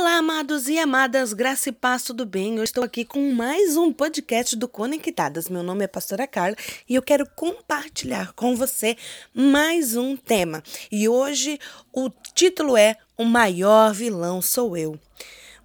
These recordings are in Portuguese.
Olá, amados e amadas, graça e paz, tudo bem? Eu estou aqui com mais um podcast do Conectadas. Meu nome é Pastora Carla e eu quero compartilhar com você mais um tema. E hoje o título é O Maior Vilão Sou Eu.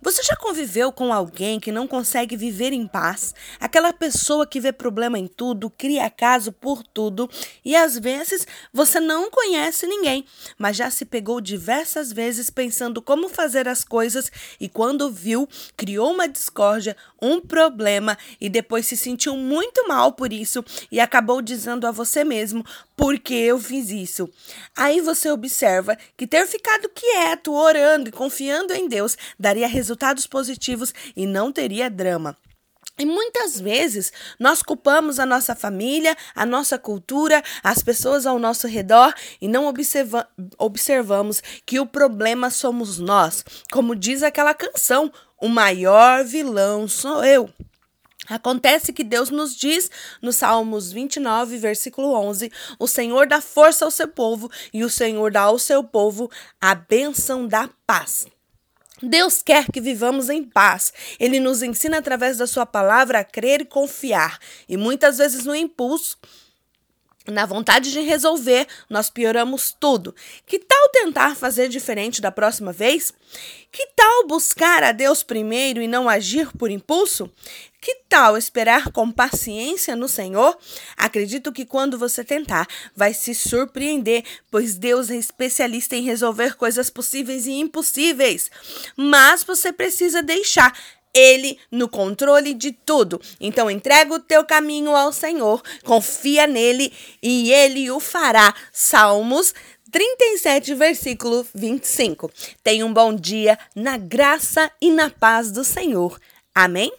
Você já conviveu com alguém que não consegue viver em paz? Aquela pessoa que vê problema em tudo, cria caso por tudo e às vezes você não conhece ninguém, mas já se pegou diversas vezes pensando como fazer as coisas e quando viu, criou uma discórdia, um problema e depois se sentiu muito mal por isso e acabou dizendo a você mesmo: porque eu fiz isso. Aí você observa que ter ficado quieto, orando e confiando em Deus daria resultados positivos e não teria drama. E muitas vezes nós culpamos a nossa família, a nossa cultura, as pessoas ao nosso redor e não observa observamos que o problema somos nós. Como diz aquela canção, o maior vilão sou eu. Acontece que Deus nos diz no Salmos 29, versículo 11: O Senhor dá força ao seu povo e o Senhor dá ao seu povo a bênção da paz. Deus quer que vivamos em paz. Ele nos ensina através da sua palavra a crer e confiar. E muitas vezes no impulso na vontade de resolver, nós pioramos tudo. Que tal tentar fazer diferente da próxima vez? Que tal buscar a Deus primeiro e não agir por impulso? Que tal esperar com paciência no Senhor? Acredito que quando você tentar, vai se surpreender, pois Deus é especialista em resolver coisas possíveis e impossíveis. Mas você precisa deixar ele no controle de tudo. Então entrega o teu caminho ao Senhor, confia nele e ele o fará. Salmos 37, versículo 25. Tenha um bom dia na graça e na paz do Senhor. Amém?